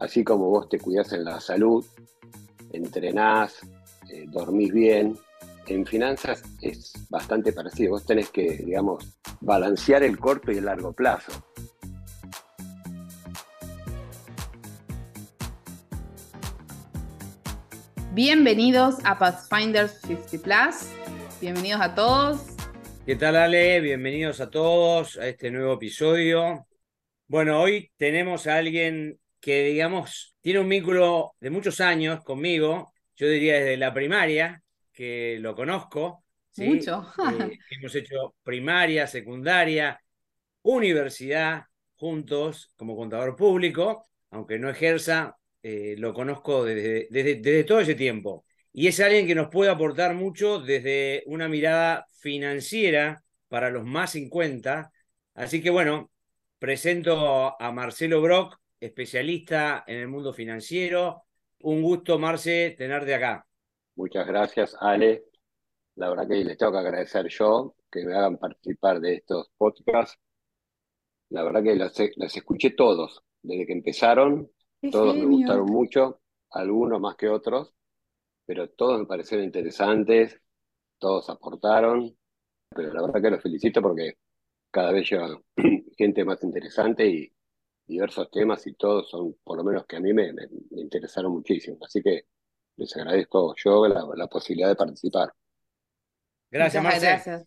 Así como vos te cuidás en la salud, entrenás, eh, dormís bien, en finanzas es bastante parecido. Vos tenés que, digamos, balancear el corto y el largo plazo. Bienvenidos a Pathfinder 50 Plus. Bienvenidos a todos. ¿Qué tal, Ale? Bienvenidos a todos a este nuevo episodio. Bueno, hoy tenemos a alguien que, digamos, tiene un vínculo de muchos años conmigo, yo diría desde la primaria, que lo conozco. Mucho. Eh, hemos hecho primaria, secundaria, universidad juntos como contador público, aunque no ejerza, eh, lo conozco desde, desde, todo ese tiempo. Y es alguien que nos puede aportar mucho desde una mirada financiera para los más 50. Así que bueno, presento a Marcelo Brock, especialista en el mundo financiero. Un gusto, Marce, tenerte acá. Muchas gracias, Ale. La verdad que les tengo que agradecer yo que me hagan participar de estos podcasts. La verdad que los, escuché todos, desde que empezaron. todos me gustaron mucho, algunos más que otros, pero todos me parecieron interesantes, todos aportaron. Pero la verdad que los felicito porque cada vez llevan gente más interesante y diversos temas y todos son, por lo menos que a mí me, interesaron muchísimo. Así que les agradezco yo la, posibilidad de participar. Gracias, Muchas gracias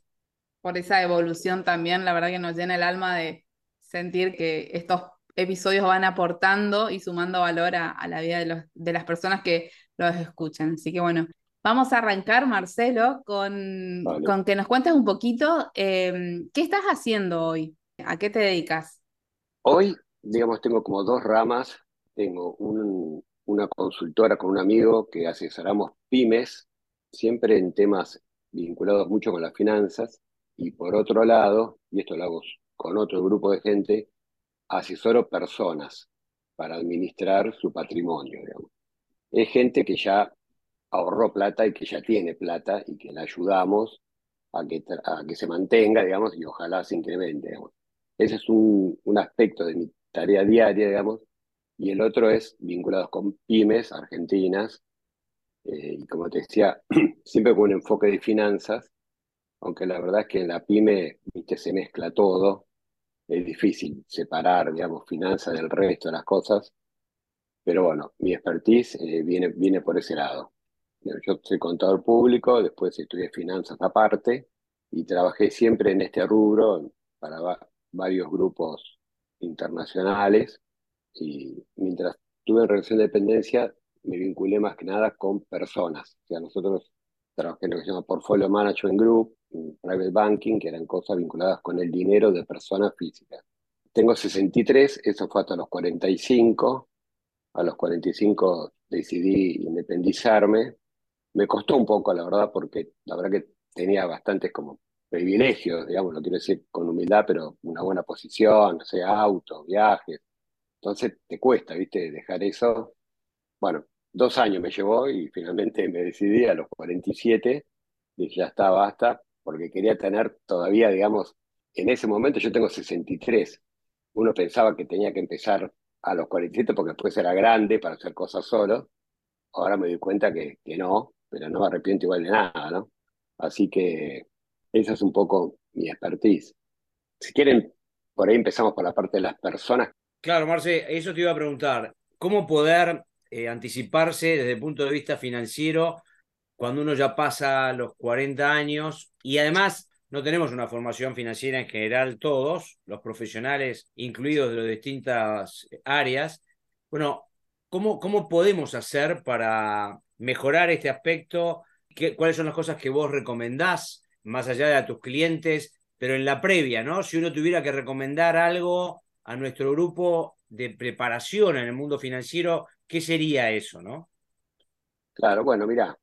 por esa evolución también. La verdad que nos llena el alma de sentir que estos episodios van aportando y sumando valor a, la vida de, los, de las personas que los escuchan. Así que bueno, vamos a arrancar, Marcelo, con, con que nos cuentes un poquito eh, qué estás haciendo hoy, a qué te dedicas. Hoy digamos, tengo como dos ramas. Tengo una consultora con un amigo que asesoramos pymes, siempre en temas vinculados mucho con las finanzas. Y por otro lado, y esto lo hago con otro grupo de gente, asesoro personas para administrar su patrimonio. Digamos. Es gente que ya ahorró plata y que ya tiene plata y que la ayudamos a que, a que se mantenga, digamos, y ojalá se incremente. Digamos. Ese es un, un aspecto de mi tarea diaria, digamos, y el otro es vinculados con pymes argentinas, eh, y como te decía, siempre con un enfoque de finanzas, aunque la verdad es que en la pyme ¿viste? se mezcla todo, es difícil separar, digamos, finanzas del resto de las cosas, pero bueno, mi expertise eh, viene, viene por ese lado. Yo soy contador público, después estudié finanzas aparte y trabajé siempre en este rubro para varios grupos internacionales y mientras tuve relación de dependencia me vinculé más que nada con personas. O sea, nosotros trabajé en lo que se llama Portfolio Management Group, Private Banking, que eran cosas vinculadas con el dinero de personas físicas. Tengo 63, eso fue hasta los 45. A los 45 decidí independizarme. Me costó un poco, la verdad, porque la verdad que tenía bastantes como privilegios, digamos, lo quiero decir con humildad, pero una buena posición, no sé, autos, viajes. Entonces te cuesta, ¿viste? Dejar eso. Bueno, dos años me llevó y finalmente me decidí a los 47, dije, ya está, basta, porque quería tener todavía, digamos, en ese momento yo tengo 63. Uno pensaba que tenía que empezar a los 47 porque después era grande para hacer cosas solo. Ahora me doy cuenta que, que no, pero no me arrepiento igual de nada, ¿no? Así que esa es un poco mi expertise. Si quieren, por ahí empezamos por la parte de las personas. Claro, Marce, eso te iba a preguntar. ¿Cómo poder eh, anticiparse desde el punto de vista financiero cuando uno ya pasa los 40 años y además no tenemos una formación financiera en general todos, los profesionales incluidos de las distintas áreas? Bueno, ¿cómo, cómo podemos hacer para mejorar este aspecto? ¿Qué, ¿Cuáles son las cosas que vos recomendás más allá de tus clientes, pero en la previa, ¿no? Si uno tuviera que recomendar algo a nuestro grupo de preparación en el mundo financiero, ¿qué sería eso, no? Claro, bueno, mira,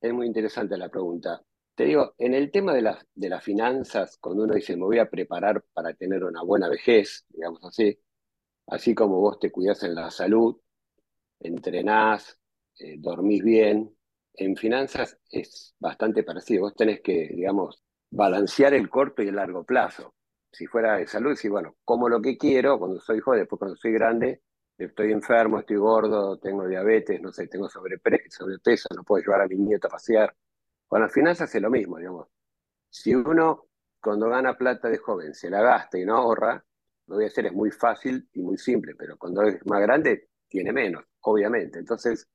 es muy interesante la pregunta. Te digo, en el tema de las, de las finanzas, cuando uno dice me voy a preparar para tener una buena vejez, digamos así, así como vos te cuidás en la salud, entrenás, eh, dormís bien, en finanzas es bastante parecido. Vos tenés que, digamos, balancear el corto y el largo plazo. si fuera de salud, si bueno, como lo que quiero cuando soy joven, después cuando soy grande, estoy enfermo, estoy gordo, tengo diabetes, no sé, tengo sobrepeso, no puedo llevar a mi nieto a pasear. Con las finanzas es lo mismo, digamos. Si uno cuando gana plata de joven se la gasta y no ahorra, lo voy a hacer es muy fácil y muy simple, pero cuando es más grande tiene menos, obviamente. Entonces,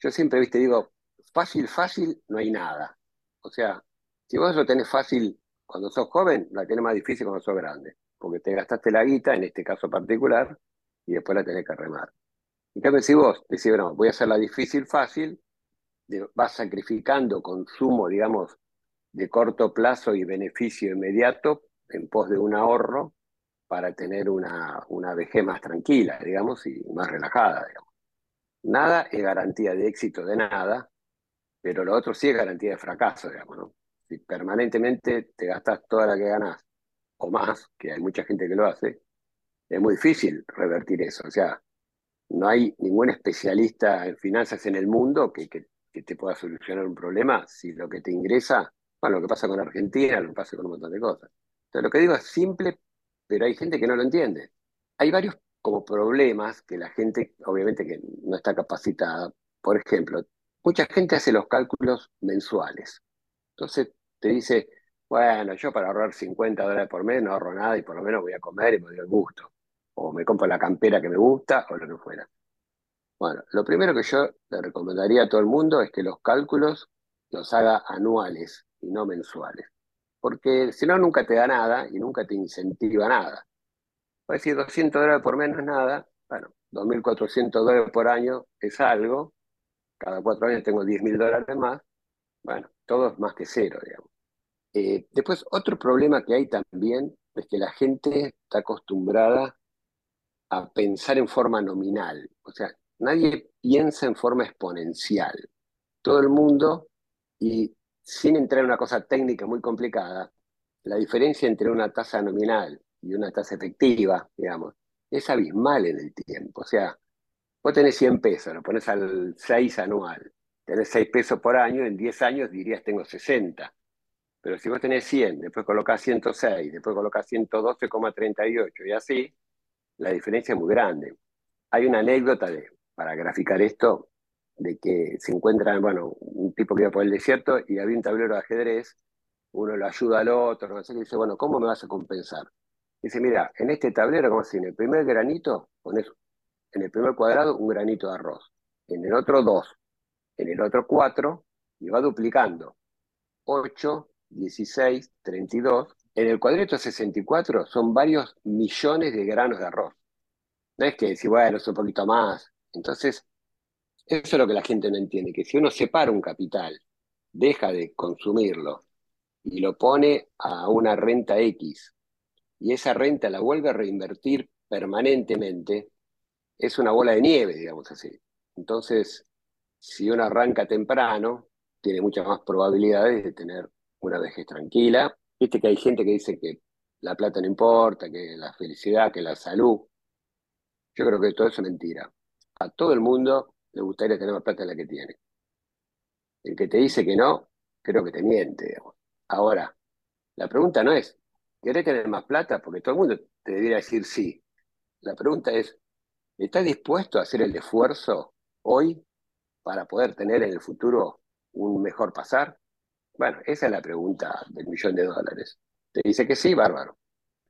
yo siempre, viste, digo, fácil, fácil, no hay nada. O sea, si vos lo tenés fácil cuando sos joven, la tenés más difícil cuando sos grande, porque te gastaste la guita, en este caso particular, y después la tenés que remar. En cambio, si vos decís, bueno, voy a hacer la difícil fácil, vas sacrificando consumo, digamos, de corto plazo y beneficio inmediato en pos de un ahorro para tener una, una vejez más tranquila, digamos, y más relajada, digamos. Nada es garantía de éxito de nada, pero lo otro sí es garantía de fracaso, digamos, ¿no? Si permanentemente te gastas toda la que ganas, o más, que hay mucha gente que lo hace, es muy difícil revertir eso. O sea, no hay ningún especialista en finanzas en el mundo que, que, te pueda solucionar un problema si lo que te ingresa, bueno, lo que pasa con Argentina, lo que pasa con un montón de cosas. Entonces, lo que digo es simple, pero hay gente que no lo entiende. Hay varios como problemas que la gente, obviamente, que no está capacitada. Por ejemplo, mucha gente hace los cálculos mensuales. Entonces te dice, bueno, yo para ahorrar 50 dólares por mes no ahorro nada y por lo menos voy a comer y me doy el gusto o me compro la campera que me gusta, o lo que fuera. Bueno, lo primero que yo le recomendaría a todo el mundo es que los cálculos los haga anuales y no mensuales. Porque si no, nunca te da nada y nunca te incentiva nada. Puedes decir 200 dólares por mes no es nada. Bueno, 2.400 dólares por año es algo. Cada cuatro años tengo 10.000 dólares más. Bueno, todo es más que cero, digamos. Eh, después, otro problema que hay también es que la gente está acostumbrada a pensar en forma nominal. O sea, nadie piensa en forma exponencial. Todo el mundo, y sin entrar en una cosa técnica muy complicada, la diferencia entre una tasa nominal y una tasa efectiva, digamos, es abismal en el tiempo. O sea, vos tenés 100 pesos, lo pones al 6 anual, tenés 6 pesos por año, en 10 años dirías tengo 60. Pero si vos tenés 100, después colocás 106, después colocás 112,38 y así, la diferencia es muy grande. Hay una anécdota de, para graficar esto, de que se encuentra, bueno, un tipo que iba por el desierto y había un tablero de ajedrez, uno lo ayuda al otro, no sé, y dice, bueno, ¿cómo me vas a compensar? Dice, mira, en este tablero, como si en el primer granito pones en el primer cuadrado un granito de arroz, en el otro dos, en el otro cuatro, y va duplicando. 8, 16, 32, en el cuadrito 64 son varios millones de granos de arroz. No es que si bueno, es un poquito más. Entonces, eso es lo que la gente no entiende, que si uno separa un capital, deja de consumirlo y lo pone a una renta X, y esa renta la vuelve a reinvertir permanentemente, es una bola de nieve, digamos así. Entonces, si uno arranca temprano, tiene muchas más probabilidades de tener una vejez tranquila Viste que hay gente que dice que la plata no importa, que la felicidad, que la salud. Yo creo que todo eso es mentira. A todo el mundo le gustaría tener más plata de la que tiene. El que te dice que no, creo que te miente. Ahora, la pregunta no es, ¿querés tener más plata? Porque todo el mundo te debería decir sí. La pregunta es, ¿estás dispuesto a hacer el esfuerzo hoy para poder tener en el futuro un mejor pasar? Bueno, esa es la pregunta del millón de dólares. Te dice que sí, bárbaro.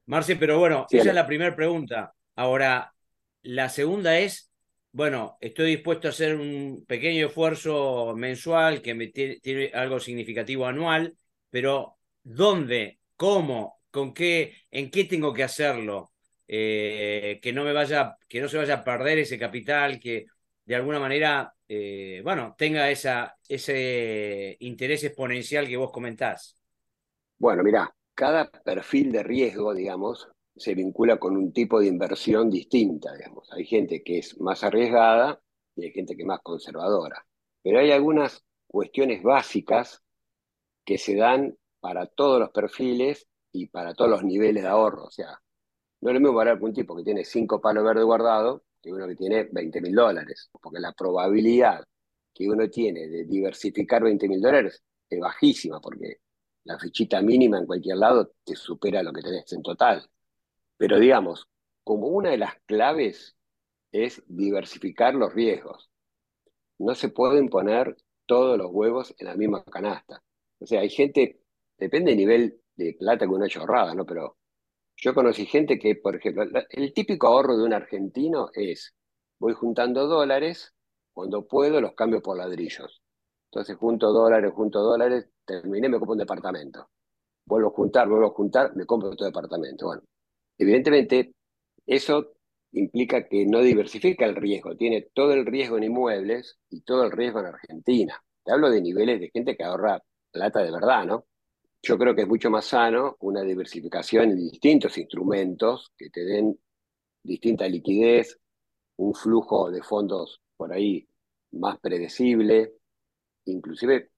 Marce, pero bueno, esa es la primera pregunta. Ahora, la segunda es, bueno, estoy dispuesto a hacer un pequeño esfuerzo mensual que me tiene, algo significativo anual, pero ¿dónde? ¿Cómo? ¿Con qué? ¿En qué tengo que hacerlo? Eh, que no me vaya, que no se vaya a perder ese capital, que de alguna manera, eh, bueno, tenga esa, ese interés exponencial que vos comentás? Bueno, mira, cada perfil de riesgo, digamos, se vincula con un tipo de inversión distinta, digamos. Hay gente que es más arriesgada y hay gente que es más conservadora. Pero hay algunas cuestiones básicas que se dan para todos los perfiles y para todos los niveles de ahorro. O sea, no es lo mismo para un tipo que tiene cinco palos verdes guardados que uno que tiene 20 mil dólares, porque la probabilidad que uno tiene de diversificar 20 mil dólares es bajísima, porque la fichita mínima en cualquier lado te supera lo que tenés en total. Pero digamos, como una de las claves es diversificar los riesgos. No se pueden poner todos los huevos en la misma canasta. O sea, hay gente, depende del nivel de plata que uno haya ahorrado, ¿no? Pero yo conocí gente que, por ejemplo, el típico ahorro de un argentino es, voy juntando dólares, cuando puedo los cambio por ladrillos. Entonces junto dólares, junto dólares, terminé, me compro un departamento. Vuelvo a juntar, vuelvo a juntar, me compro otro departamento. Bueno, evidentemente eso implica que no diversifica el riesgo, tiene todo el riesgo en inmuebles y todo el riesgo en Argentina. Te hablo de niveles de gente que ahorra plata de verdad, ¿no? Yo creo que es mucho más sano una diversificación en distintos instrumentos que te den distinta liquidez, un flujo de fondos por ahí más predecible. Inclusive,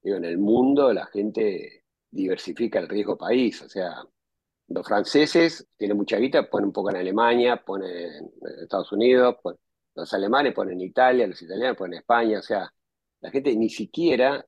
digo, en el mundo la gente diversifica el riesgo país, o sea, los franceses tienen mucha guita, ponen un poco en Alemania, ponen en Estados Unidos, los alemanes ponen en Italia, los italianos ponen en España, o sea, la gente ni siquiera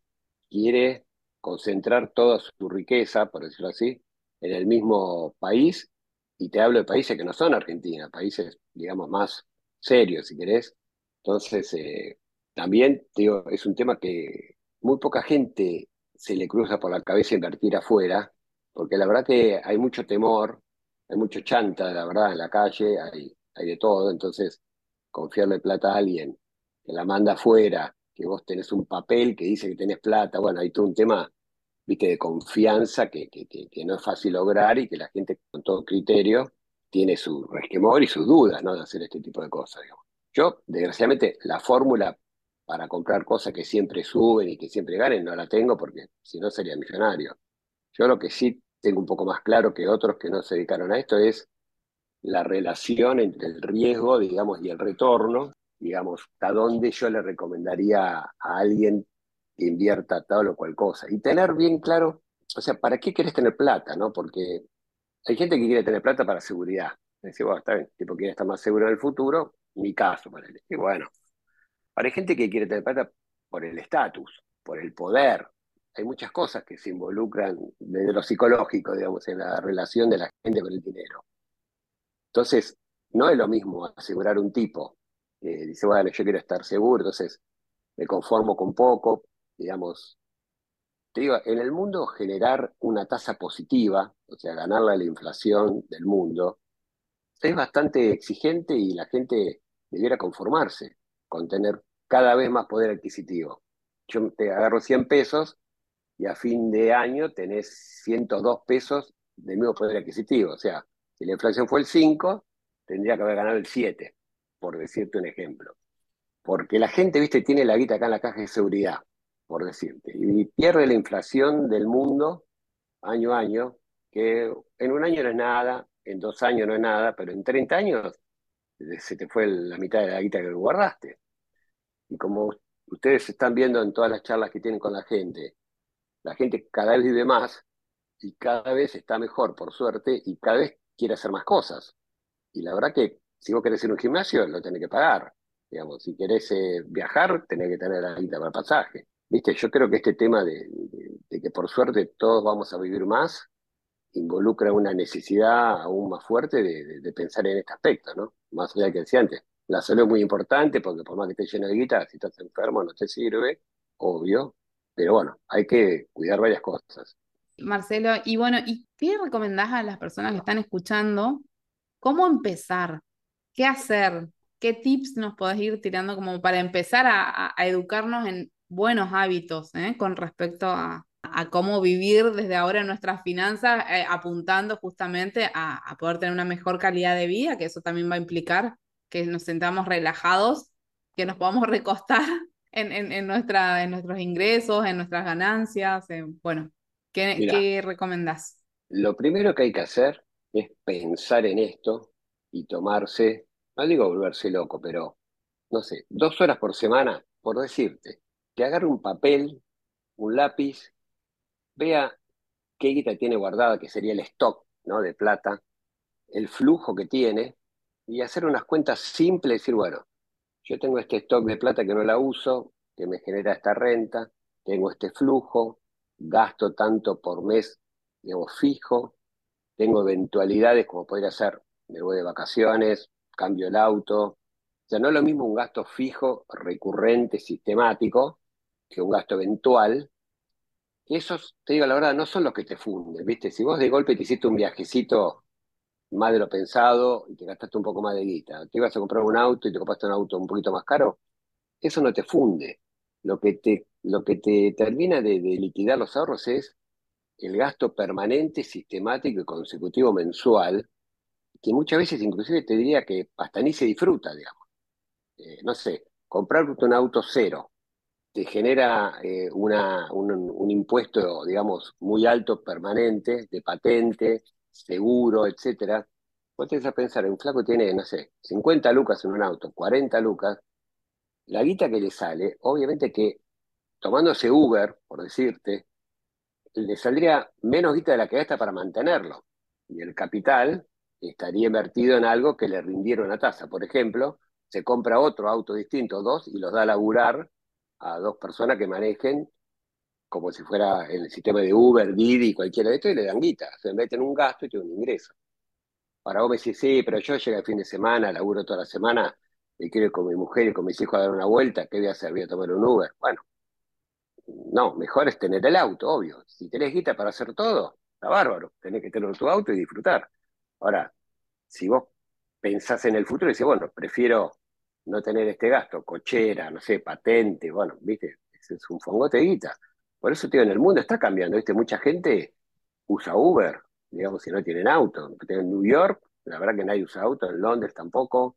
quiere concentrar toda su riqueza, por decirlo así, en el mismo país, y te hablo de países que no son Argentina, países, digamos, más serios, si querés. Entonces, eh, también, digo, es un tema que muy poca gente se le cruza por la cabeza invertir afuera, porque la verdad que hay mucho temor, hay mucho chanta, la verdad, en la calle, hay, hay de todo, entonces confiarle plata a alguien que la manda afuera, que vos tenés un papel que dice que tenés plata, bueno, hay todo un tema, viste, de confianza que, que, que, no es fácil lograr y que la gente con todo criterio tiene su resquemor y sus dudas, ¿no? De hacer este tipo de cosas, Yo, desgraciadamente, la fórmula para comprar cosas que siempre suben y que siempre ganen no la tengo porque si no sería millonario. Yo lo que sí tengo un poco más claro que otros que no se dedicaron a esto es la relación entre el riesgo, digamos, y el retorno, digamos, hasta dónde yo le recomendaría a alguien que invierta tal o cual cosa. Y tener bien claro, o sea, ¿para qué querés tener plata? ¿no? Porque hay gente que quiere tener plata para seguridad. Dice, bueno, está bien, tipo quiere estar más seguro en el futuro, mi caso, para él. Y bueno, hay gente que quiere tener plata por el estatus, por el poder, hay muchas cosas que se involucran desde lo psicológico, digamos, en la relación de la gente con el dinero. Entonces, no es lo mismo asegurar un tipo que dice, bueno, yo quiero estar seguro, entonces me conformo con poco, digamos. Te digo, en el mundo generar una tasa positiva, o sea, ganarle a la inflación del mundo, es bastante exigente y la gente debiera conformarse con tener cada vez más poder adquisitivo. Yo te agarro 100 pesos y a fin de año tenés 102 pesos de mismo poder adquisitivo. O sea, si la inflación fue el 5, tendría que haber ganado el 7, por decirte un ejemplo. Porque la gente, viste, tiene la guita acá en la caja de seguridad, por decirte, y pierde la inflación del mundo año a año, que en un año no es nada, en dos años no es nada, pero en 30 años se te fue la mitad de la guita que guardaste. Y como ustedes están viendo en todas las charlas que tienen con la gente, la gente cada vez vive más y cada vez está mejor, por suerte, y cada vez quiere hacer más cosas. Y la verdad que si vos querés ir a un gimnasio, lo tenés que pagar. Digamos, si querés eh, viajar, tenés que tener la guita para el pasaje. Viste, yo creo que este tema de, que por suerte todos vamos a vivir más, involucra una necesidad aún más fuerte de, pensar en este aspecto, ¿no? Más allá de que decía antes. La salud es muy importante porque por más que estés lleno de guita, si estás enfermo no te sirve, obvio, pero bueno, hay que cuidar varias cosas. Marcelo, y bueno, ¿y qué recomendás a las personas que están escuchando? ¿Cómo empezar? ¿Qué hacer? ¿Qué tips nos podés ir tirando como para empezar a, educarnos en buenos hábitos eh, con respecto a, cómo vivir desde ahora nuestras finanzas, eh, apuntando justamente a, poder tener una mejor calidad de vida, que eso también va a implicar que nos sentamos relajados, que nos podamos recostar en, en, nuestra, en nuestros ingresos, en nuestras ganancias? bueno, ¿qué, ¿qué recomendás? Lo primero que hay que hacer es pensar en esto y tomarse, no digo volverse loco, pero no sé, dos horas por semana, por decirte, que agarre un papel, un lápiz, vea qué guita tiene guardada, que sería el stock ¿no? de plata, el flujo que tiene, y hacer unas cuentas simples decir, bueno, yo tengo este stock de plata que no la uso, que me genera esta renta, tengo este flujo, gasto tanto por mes, digamos, fijo, tengo eventualidades como podría ser, me voy de vacaciones, cambio el auto. O sea, no es lo mismo un gasto fijo, recurrente, sistemático, que un gasto eventual. esos, te digo la verdad, no son los que te funden, ¿viste? Si vos de golpe te hiciste un viajecito más de lo pensado y te gastaste un poco más de guita, te ibas a comprar un auto y te compraste un auto un poquito más caro, eso no te funde. Lo que te, lo que te termina de, de liquidar los ahorros es el gasto permanente, sistemático y consecutivo mensual, que muchas veces inclusive te diría que hasta ni se disfruta, digamos. Eh, no sé, comprar un auto cero te genera eh, una, un, impuesto, digamos, muy alto, permanente, de patente, seguro, etcétera. Vos tenés a pensar, un flaco tiene, no sé, 50 lucas en un auto, 40 lucas, la guita que le sale, obviamente que tomándose Uber, por decirte, le saldría menos guita de la que gasta para mantenerlo. Y el capital estaría invertido en algo que le rindiera una tasa. Por ejemplo, se compra otro auto distinto, dos, y los da a laburar a dos personas que manejen como si fuera el sistema de Uber, Didi, cualquiera de esto, y le dan guita. Se meten un gasto y tiene un ingreso. Ahora vos me decís, sí, pero yo llego el fin de semana, laburo toda la semana, y quiero ir con mi mujer y con mis hijos a dar una vuelta, ¿qué voy a hacer? ¿Voy a tomar un Uber? Bueno, no, mejor es tener el auto, obvio. Si tenés guita para hacer todo, está bárbaro. Tenés que tener tu auto y disfrutar. Ahora, si vos pensás en el futuro y decís, bueno, prefiero no tener este gasto, cochera, no sé, patente, bueno, viste, es un fongote de guita. Por eso, tío, en el mundo está cambiando, viste, mucha gente usa Uber, digamos, si no tienen auto. En New York, la verdad que nadie usa auto, en Londres tampoco.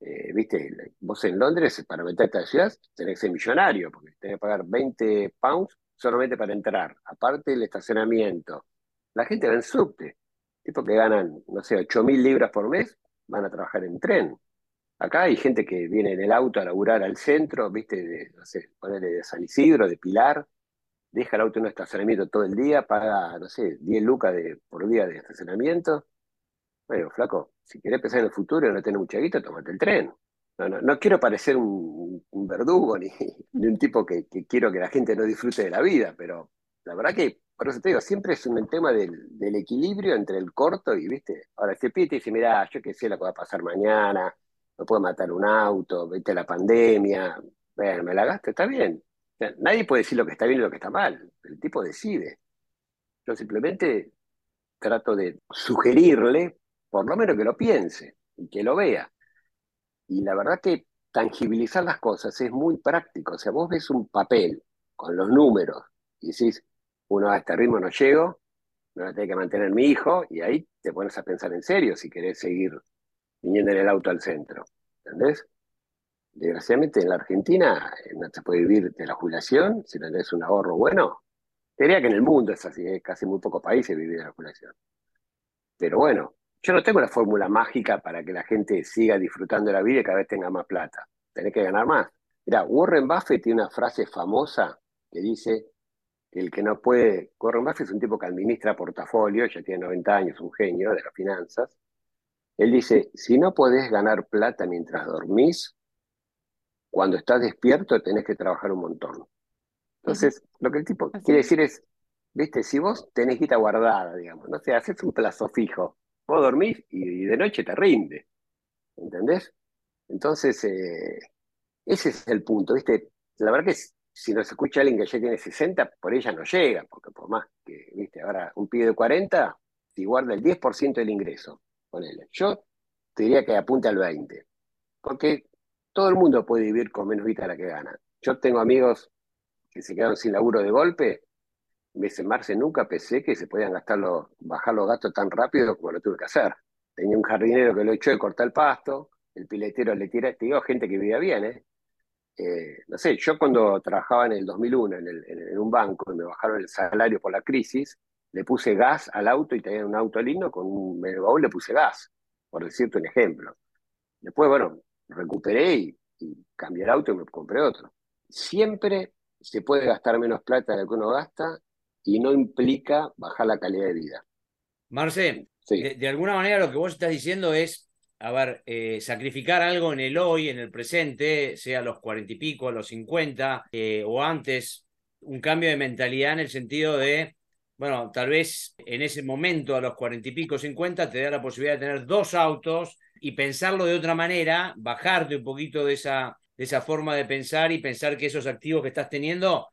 Eh, viste, vos en Londres, para meterte a la ciudad, tenés que ser millonario, porque tenés que pagar 20 pounds solamente para entrar. Aparte el estacionamiento. La gente va en subte. Tipo que ganan, no sé, 8 mil libras por mes, van a trabajar en tren. Acá hay gente que viene en el auto a laburar al centro, viste, no sé, ponerle de San Isidro, de Pilar, deja el auto en un estacionamiento todo el día, paga, no sé, 10 lucas de, por día de estacionamiento. Bueno, flaco, si querés pensar en el futuro y no tenés mucha guita, tomate el tren. No, no, no quiero parecer un, verdugo ni, un tipo que, quiero que la gente no disfrute de la vida, pero la verdad que, por eso te digo, siempre es un tema del, equilibrio entre el corto y, viste, ahora este pie te dice, mira, yo qué sé lo que va a pasar mañana, me puede matar un auto, viste la pandemia, bueno, me la gasto, está bien. nadie puede decir lo que está bien y lo que está mal, el tipo decide. Yo simplemente trato de sugerirle por lo menos que lo piense y que lo vea. Y la verdad que tangibilizar las cosas es muy práctico. O sea, vos ves un papel con los números y decís, uno a este ritmo no llego, no la tengo que mantener mi hijo, y ahí te pones a pensar en serio si querés seguir viniendo en el auto al centro. ¿Entendés? Desgraciadamente en la Argentina eh, no se puede vivir de la jubilación si no tenés un ahorro bueno. Diría que en el mundo es así, es casi muy pocos países vivir de la jubilación. Pero bueno, yo no tengo la fórmula mágica para que la gente siga disfrutando de la vida y cada vez tenga más plata. Tenés que ganar más. Mira, Warren Buffett tiene una frase famosa que dice el que no puede. Warren Buffett es un tipo que administra portafolio, ya tiene 90 años, un genio de las finanzas. Él dice: si no podés ganar plata mientras dormís, cuando estás despierto tenés que trabajar un montón. Entonces, lo que el tipo quiere decir es: viste, si vos tenés guita guardada, digamos, no sé, haces un plazo fijo vos dormís y, de noche te rinde. ¿Entendés? Entonces, eh, ese es el punto, ¿viste? La verdad que si nos escucha alguien que ya tiene 60, por ella no llega, porque por más que, ¿viste? Ahora, un pibe de 40, si guarda el 10% del ingreso, ponele. Yo te diría que apunte al 20%, porque todo el mundo puede vivir con menos vida la que gana. Yo tengo amigos que se quedaron sin laburo de golpe me dice, Marce, nunca pensé que se podían gastar los, bajar los gastos tan rápido como lo tuve que hacer. Tenía un jardinero que lo echó de cortar el pasto, el piletero le tira, te digo, gente que vivía bien, ¿eh? ¿Eh? no sé, yo cuando trabajaba en el 2001 en, el, en, un banco y me bajaron el salario por la crisis, le puse gas al auto y tenía un auto lindo, con un baúl le puse gas, por decirte un ejemplo. Después, bueno, recuperé y, y cambié el auto y me compré otro. Siempre se puede gastar menos plata de lo que uno gasta y no implica bajar la calidad de vida. Marcel, de, alguna manera lo que vos estás diciendo es, a ver, eh, sacrificar algo en el hoy, en el presente, sea a los cuarenta y pico, a los cincuenta, eh, o antes, un cambio de mentalidad en el sentido de, bueno, tal vez en ese momento, a los cuarenta y pico, cincuenta, te da la posibilidad de tener dos autos y pensarlo de otra manera, bajarte un poquito de esa, de esa forma de pensar y pensar que esos activos que estás teniendo,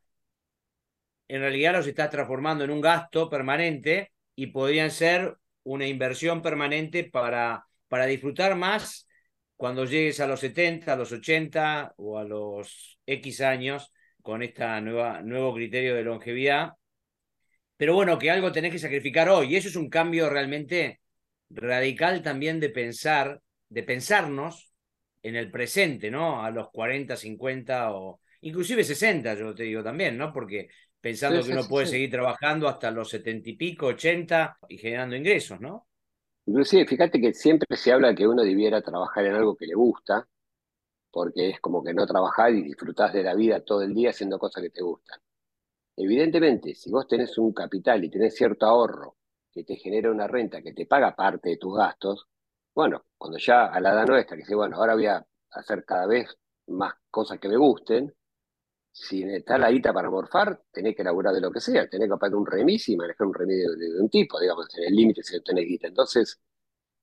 en realidad los estás transformando en un gasto permanente y podrían ser una inversión permanente para, para disfrutar más cuando llegues a los 70, a los 80 o a los X años con este nuevo criterio de longevidad. Pero bueno, que algo tenés que sacrificar hoy. Y eso es un cambio realmente radical también de pensar, de pensarnos en el presente, ¿no? A los 40, 50 o inclusive 60, yo te digo también, ¿no? Porque pensando que uno puede seguir trabajando hasta los 70 y pico, 80 y generando ingresos, ¿no? Inclusive, fíjate que siempre se habla que uno debiera trabajar en algo que le gusta, porque es como que no trabajar y disfrutás de la vida todo el día haciendo cosas que te gustan. Evidentemente, si vos tenés un capital y tenés cierto ahorro que te genera una renta que te paga parte de tus gastos, bueno, cuando ya a la edad nuestra, que dice, bueno, ahora voy a hacer cada vez más cosas que me gusten, si está la guita para morfar, tenés que laburar de lo que sea, tenés que pagar un remis y manejar un remedio de, un tipo, digamos, en el límite si no tenés guita. Entonces,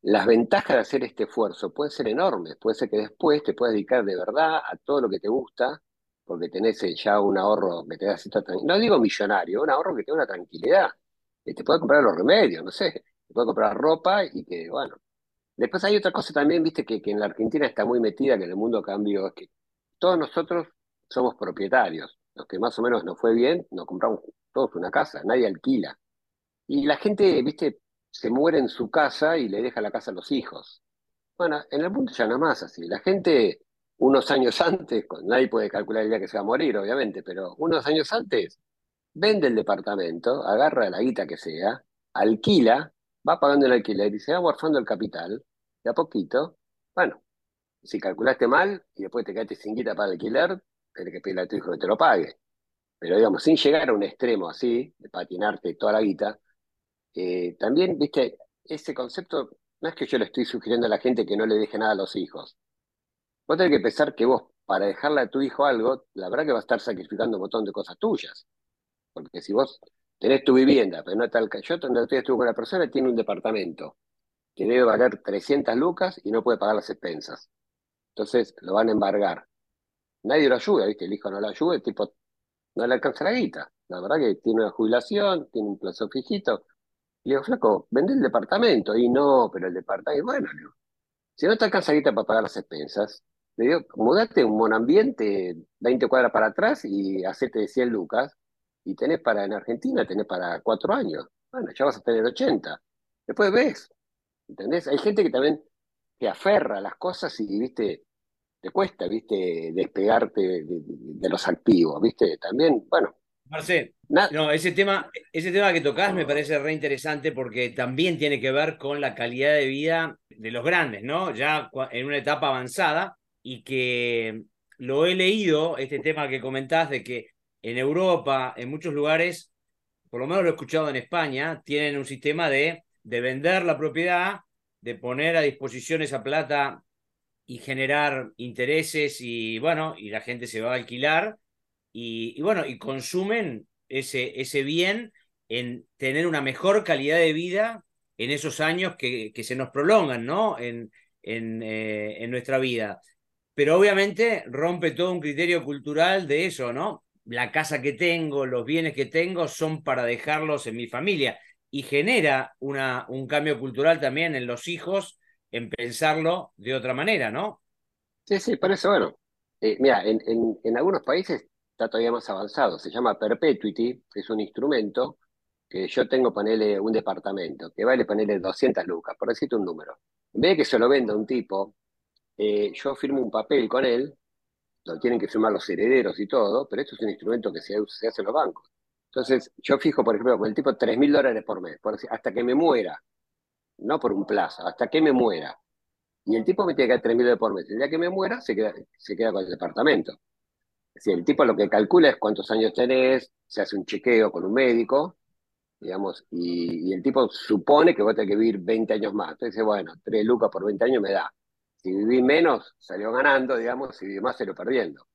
las ventajas de hacer este esfuerzo pueden ser enormes, puede ser que después te puedas dedicar de verdad a todo lo que te gusta, porque tenés eh, ya un ahorro que te da cierta no digo millonario, un ahorro que te da una tranquilidad, que te puede comprar los remedios, no sé, te puede comprar ropa y que, bueno, Después hay otra cosa también, viste, que, que en la Argentina está muy metida, que en el mundo cambio, es que todos nosotros somos propietarios. Los que más o menos nos fue bien, nos compramos todos una casa, nadie alquila. Y la gente, viste, se muere en su casa y le deja la casa a los hijos. Bueno, en el mundo ya no más así. La gente, unos años antes, nadie puede calcular el día que se va a morir, obviamente, pero unos años antes, vende el departamento, agarra la guita que sea, alquila va pagando el alquiler y se va guardando el capital de a poquito. Bueno, si calculaste mal y después te quedaste sin guita para alquiler, tenés que pedirle a tu hijo que te lo pague. Pero digamos, sin llegar a un extremo así, de patinarte toda la guita, eh, también, viste, ese concepto, no es que yo le estoy sugiriendo a la gente que no le deje nada a los hijos. Vos tenés que pensar que vos, para dejarle a tu hijo algo, la verdad que va a estar sacrificando un montón de cosas tuyas. Porque si vos tenés tu vivienda, pero no tal yo donde estuve con una persona tiene un departamento que debe valer 300 lucas y no puede pagar las expensas. Entonces lo van a embargar. Nadie lo ayuda, ¿viste? El hijo no lo ayuda, el tipo no le alcanza la guita. La verdad que tiene una jubilación, tiene un plazo fijito. Y le digo, flaco, vende el departamento. Y no, pero el departamento, bueno, si no te alcanza guita para pagar las expensas, le digo, mudate un monambiente 20 cuadras para atrás y hacete 100 lucas y tenés para, en Argentina tenés para cuatro años. Bueno, ya vas a tener 80. Después ves, ¿entendés? Hay gente que también te aferra a las cosas y, viste, te cuesta, viste, despegarte de, los activos, viste, también, bueno. Marcel, no, ese tema, ese tema que tocas me parece re interesante porque también tiene que ver con la calidad de vida de los grandes, ¿no? Ya en una etapa avanzada y que lo he leído, este tema que comentás de que en Europa, en muchos lugares, por lo menos lo he escuchado en España, tienen un sistema de, de vender la propiedad, de poner a disposición esa plata y generar intereses y bueno, y la gente se va a alquilar y, bueno, y consumen ese, ese bien en tener una mejor calidad de vida en esos años que, que se nos prolongan, ¿no? En, en, eh, en nuestra vida. Pero obviamente rompe todo un criterio cultural de eso, ¿no? la casa que tengo, los bienes que tengo son para dejarlos en mi familia. Y genera una, un cambio cultural también en los hijos en pensarlo de otra manera, ¿no? Sí, sí, por eso, bueno, eh, mira, en, en, algunos países está todavía más avanzado, se llama Perpetuity, que es un instrumento que yo tengo, ponerle un departamento, que vale ponerle 200 lucas, por decirte un número. En vez de que se lo venda un tipo, eh, yo firmo un papel con él lo tienen que firmar los herederos y todo, pero esto es un instrumento que se, se hace en los bancos. Entonces, yo fijo, por ejemplo, con el tipo 3 mil dólares por mes, por decir, hasta que me muera, no por un plazo, hasta que me muera. Y el tipo me tiene que dar 3 mil por mes. El día que me muera, se queda, se queda con el departamento. Decir, el tipo lo que calcula es cuántos años tenés, se hace un chequeo con un médico, digamos, y, el tipo supone que vos tenés que vivir 20 años más. Entonces dice, bueno, 3 lucas por 20 años me da. Si viví menos, salió ganando, digamos, si viví más, salió perdiendo.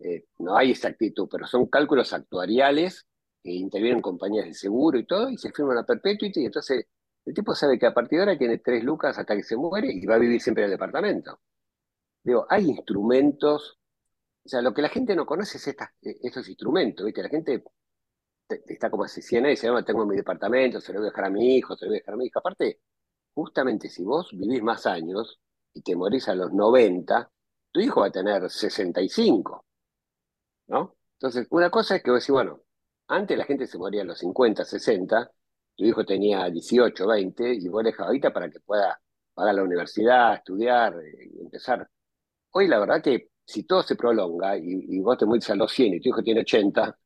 eh, no hay exactitud, pero son cálculos actuariales que intervienen compañías de seguro y todo, y se firma una perpetuity, y entonces el tipo sabe que a partir de ahora tiene tres lucas hasta que se muere y va a vivir siempre en el departamento. Digo, hay instrumentos, o sea, lo que la gente no conoce es estos instrumentos, ¿viste? La gente está como asesina y dice, no, tengo mi departamento, se lo voy a dejar a mi hijo, se lo voy a dejar a mi hija. Aparte, justamente si vos vivís más años y te morís a los 90, tu hijo va a tener 65, ¿no? Entonces, una cosa es que vos decís, bueno, antes la gente se moría a los 50, 60, tu hijo tenía 18, 20, y vos dejabas ahorita para que pueda pagar la universidad, estudiar, eh, empezar. Hoy la verdad que si todo se prolonga y, vos te morís a los 100 y tu hijo tiene 80,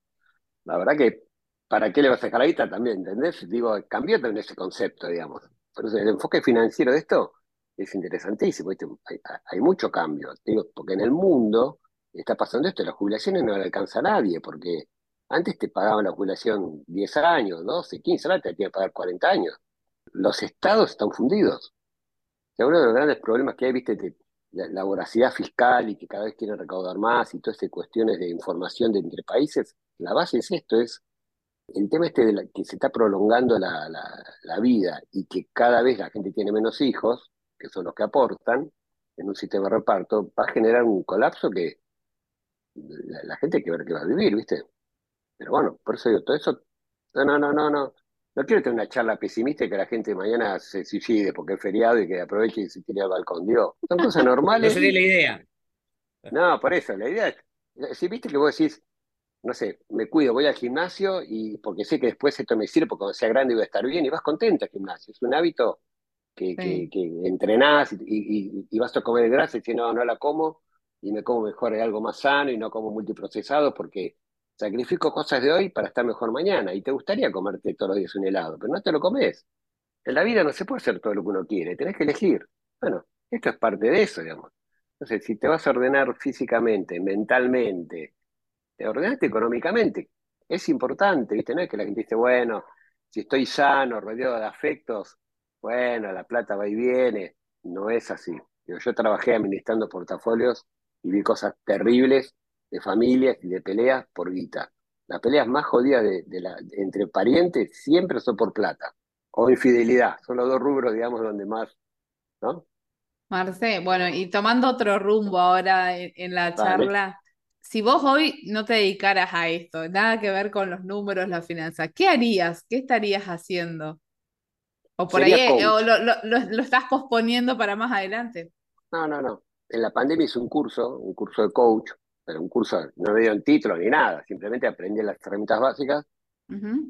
la verdad que ¿para qué le vas a dejar ahorita también? ¿Entendés? Digo, cambió también ese concepto, digamos. Por el enfoque financiero de esto es interesantísimo. Hay, hay, mucho cambio, digo, porque en el mundo está pasando esto, las jubilaciones no le alcanza a nadie, porque antes te pagaban la jubilación 10 años, 12, 15, ahora te tienen que pagar 40 años. Los estados están fundidos. uno de los grandes problemas que hay, viste, la, voracidad fiscal y que cada vez quieren recaudar más y todas estas cuestiones de información de entre países, la base es esto, es el tema este de que se está prolongando la, la, vida y que cada vez la gente tiene menos hijos, que son los que aportan en un sistema de reparto, va a generar un colapso que la, gente hay que ver qué va a vivir, ¿viste? Pero bueno, por eso digo, todo eso, no, no, no, no, no. No quiero tener una charla pesimista y que la gente mañana se suicide porque es feriado y que aproveche y se tire al balcón. Digo, son cosas normales. No sería la idea. No, por eso, la idea es, si viste que vos decís, no sé, me cuido, voy al gimnasio y porque sé que después esto me sirve porque cuando sea grande voy a estar bien y vas contenta al gimnasio. Es un hábito que, que, entrenás y, y, vas a comer grasa y si no, no la como y me como mejor algo más sano y no como multiprocesado porque sacrifico cosas de hoy para estar mejor mañana. Y te gustaría comerte todos los días un helado, pero no te lo comes. En la vida no se puede hacer todo lo que uno quiere, tenés que elegir. Bueno, esto es parte de eso, digamos. Entonces, si te vas a ordenar físicamente, mentalmente, te ordenaste económicamente. Es importante, ¿viste? No es que la gente dice, bueno, si estoy sano, rodeado de afectos, bueno, la plata va y viene. No es así. Yo, trabajé administrando portafolios y vi cosas terribles de familias y de peleas por guita. Las peleas más jodidas de, la, entre parientes siempre son por plata o infidelidad. Son los dos rubros, digamos, donde más, ¿no? Marce, bueno, y tomando otro rumbo ahora en, la charla, si vos hoy no te dedicaras a esto, nada que ver con los números, la finanza, ¿qué harías? ¿Qué estarías haciendo? O por ahí, eh, o lo, estás posponiendo para más adelante. No, no, no. En la pandemia hice un curso, un curso de coach, pero un curso, no me dieron título ni nada, simplemente aprendí las herramientas básicas.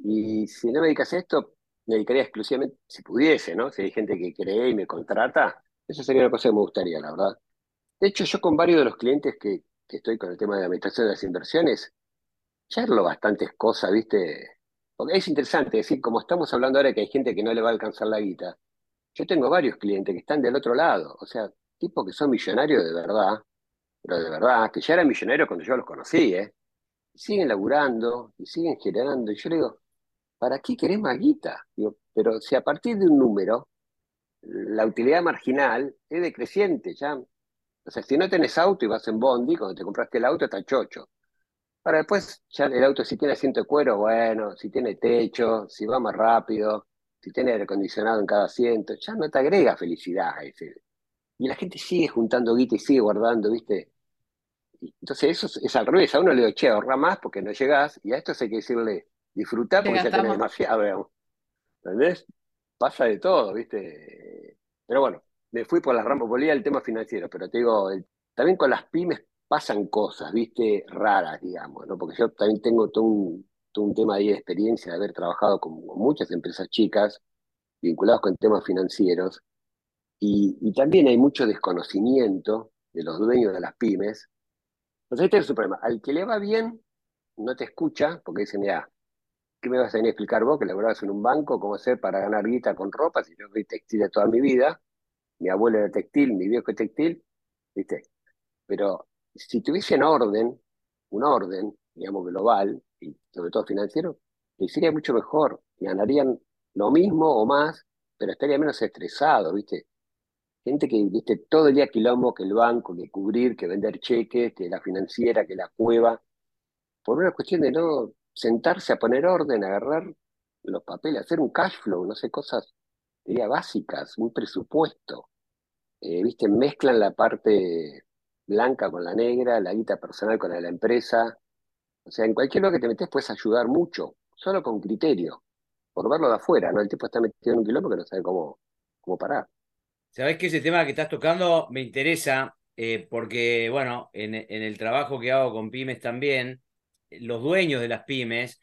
Y si no me dedicas a esto, me dedicaría exclusivamente, si pudiese, ¿no? Si hay gente que cree y me contrata, eso sería una cosa que me gustaría, la verdad. De hecho, yo con varios de los clientes que, que estoy con el tema de la administración de las inversiones, charlo bastantes cosas, ¿viste? Porque es interesante, decir, como estamos hablando ahora que hay gente que no le va a alcanzar la guita, yo tengo varios clientes que están del otro lado, o sea, tipos que son millonarios de verdad, pero de verdad, que ya eran millonarios cuando yo los conocí, ¿eh? Siguen laburando y siguen generando, y yo le digo, ¿para qué querés más guita? Digo, pero si a partir de un número, la utilidad marginal es decreciente, ya o sea, si no tenés auto y vas en Bondi, cuando te compraste el auto está chocho. Para después, ya el auto si tiene asiento de cuero, bueno, si tiene techo, si va más rápido, si tiene aire acondicionado en cada asiento, ya no te agrega felicidad a ese. Y la gente sigue juntando guita y sigue guardando, ¿viste? Entonces eso es, al revés, a uno le digo, che, ahorra más porque no llegás, y a esto hay que decirle, disfrutar porque ya tenés demasiado, ¿entendés? Pasa de todo, ¿viste? Pero bueno, me fui por las ramas, volví al tema financiero, pero te digo, también con las pymes pasan cosas, viste, raras, digamos, ¿no? Porque yo también tengo todo un, tema de experiencia de haber trabajado con, muchas empresas chicas vinculadas con temas financieros, y, también hay mucho desconocimiento de los dueños de las pymes. Entonces este es su problema. Al que le va bien, no te escucha, porque dice, mira, ¿qué me vas a venir a explicar vos que laborabas en un banco? ¿Cómo hacer para ganar guita con ropa si yo fui textil toda mi vida? mi abuelo era textil, mi viejo es textil, ¿viste? Pero si tuviesen orden, un orden, digamos, global, y sobre todo financiero, sería mucho mejor, ganarían lo mismo o más, pero estaría menos estresado, ¿viste? Gente que, viste, todo el día quilombo, que el banco, que cubrir, que vender cheques, que la financiera, que la cueva, por una cuestión de no sentarse a poner orden, agarrar los papeles, hacer un cash flow, no sé, cosas, diría, básicas, un presupuesto. Eh, viste, mezclan la parte blanca con la negra, la guita personal con la de la empresa. O sea, en cualquier lugar que te metes puedes ayudar mucho, solo con criterio, por verlo de afuera, ¿no? El tipo está metido en un quilombo que no sabe cómo, cómo parar. Sabes que ese tema que estás tocando me interesa eh, porque, bueno, en, en, el trabajo que hago con pymes también, los dueños de las pymes,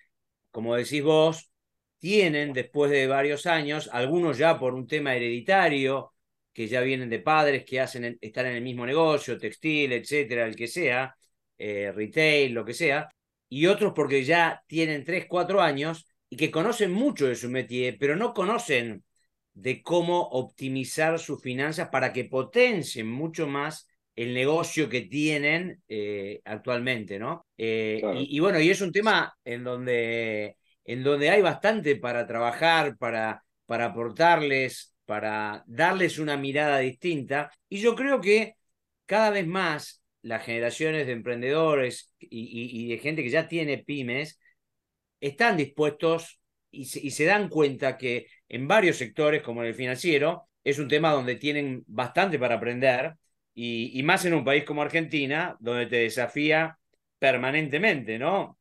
como decís vos, tienen después de varios años, algunos ya por un tema hereditario, que ya vienen de padres que hacen están en el mismo negocio, textil, etcétera, el que sea, eh, retail, lo que sea, y otros porque ya tienen 3, 4 años y que conocen mucho de su métier, pero no conocen de cómo optimizar sus finanzas para que potencien mucho más el negocio que tienen eh, actualmente, ¿no? Eh, y, bueno, y es un tema en donde, en donde hay bastante para trabajar, para, para aportarles, para darles una mirada distinta. Y yo creo que cada vez más las generaciones de emprendedores y, de gente que ya tiene pymes están dispuestos y se, dan cuenta que en varios sectores, como en el financiero, es un tema donde tienen bastante para aprender y, y, más en un país como Argentina, donde te desafía permanentemente, ¿no?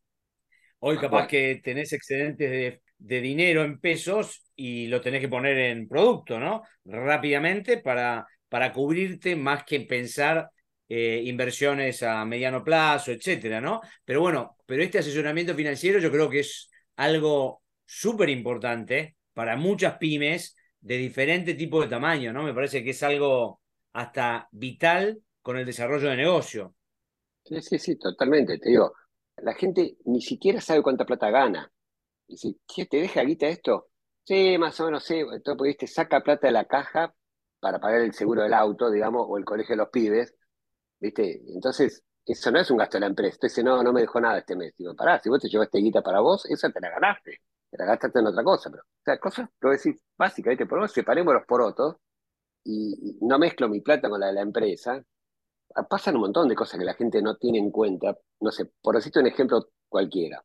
Hoy capaz que tenés excedentes de, de dinero en pesos y lo tenés que poner en producto, ¿no? Rápidamente para, para cubrirte más que pensar eh, inversiones a mediano plazo, etcétera, ¿no? Pero bueno, pero este asesoramiento financiero yo creo que es algo súper importante para muchas pymes de diferente tipo de tamaño, ¿no? Me parece que es algo hasta vital con el desarrollo de negocio. Sí, sí, sí, totalmente. Te digo, la gente ni siquiera sabe cuánta plata gana. Si, ¿qué te deja guita esto? Sí, más o menos sí. Entonces, pudiste saca plata de la caja para pagar el seguro del auto, digamos, o el colegio de los pibes, ¿viste? Entonces, eso no es un gasto de la empresa. Entonces, no, no me dejó nada este mes. Digo, pará, si vos te llevaste guita para vos, esa te la ganaste. Te la gastaste en otra cosa. Pero, o sea, cosas, lo decís, básicas, ¿viste? Por vos separemos los porotos y, no mezclo mi plata con la de la empresa. Pasan un montón de cosas que la gente no tiene en cuenta. No sé, por decirte un ejemplo cualquiera.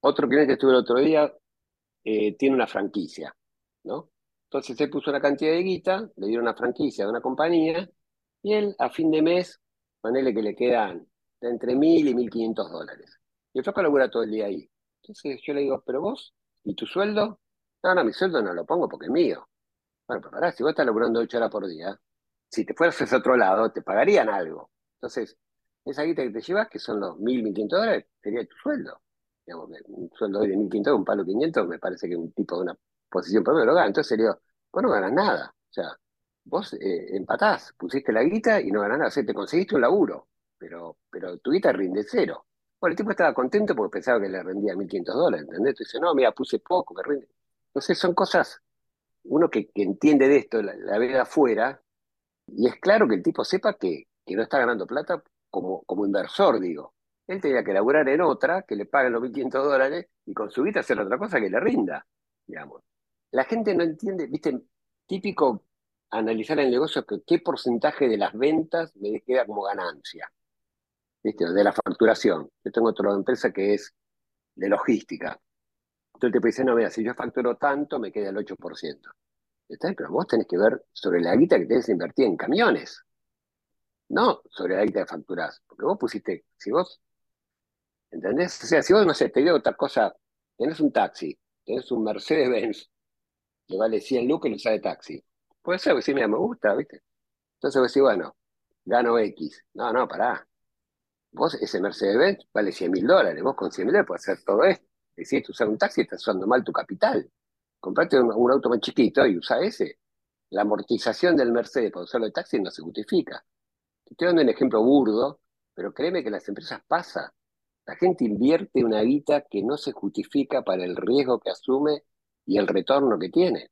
Otro cliente que estuve el otro día eh, tiene una franquicia, ¿no? Entonces él puso una cantidad de guita, le dieron una franquicia de una compañía, y él a fin de mes, ponele que le quedan entre mil y mil quinientos dólares. Y el flaco labura todo el día ahí. Entonces yo le digo, ¿pero vos? ¿Y tu sueldo? No, no, mi sueldo no lo pongo porque es mío. Bueno, pero pará, si vos estás laburando ocho horas por día, si te fueras a otro lado, te pagarían algo. Entonces, esa guita que te llevas, que son los mil, mil quinientos dólares, sería tu sueldo un sueldo hoy de 1.500, un palo 500, me parece que un tipo de una posición propia lo gana. Entonces le digo, vos no ganas nada. O sea, vos eh, empatás, pusiste la guita y no ganás nada. O sea, te conseguiste un laburo, pero, pero tu guita rinde cero. Bueno, el tipo estaba contento porque pensaba que le rendía 1.500 dólares, ¿entendés? Entonces dice, no, mira, puse poco, me rinde. Entonces son cosas, uno que, entiende de esto, la, la, ve afuera, y es claro que el tipo sepa que, que no está ganando plata como, como inversor, digo él tenía que laburar en otra, que le paguen los 1.500 dólares, y con su vida hacer otra cosa que le rinda, digamos. La gente no entiende, viste, típico analizar el negocio que qué porcentaje de las ventas me queda como ganancia, ¿viste? de la facturación. Yo tengo otra empresa que es de logística. Entonces te dice, no, mira, si yo facturo tanto, me queda el 8%. ¿Está? Pero vos tenés que ver sobre la guita que tenés que invertir en camiones, no sobre la guita que facturás. Porque vos pusiste, si vos ¿Entendés? O sea, si vos, no sé, te digo otra cosa, tenés un taxi, tenés un Mercedes-Benz, que vale 100 lucas y lo sale taxi. Puede ser sí, mira, me gusta, ¿viste? Entonces vos decís, bueno, gano X. No, no, pará. Vos, ese Mercedes-Benz vale 100 mil dólares. Vos con 100 mil dólares podés hacer todo esto. Decidiste usar un taxi estás usando mal tu capital. Comprate un, auto más chiquito y usa ese. La amortización del Mercedes por usarlo de taxi no se justifica. Estoy dando un ejemplo burdo, pero créeme que las empresas pasan. La gente invierte una guita que no se justifica para el riesgo que asume y el retorno que tiene.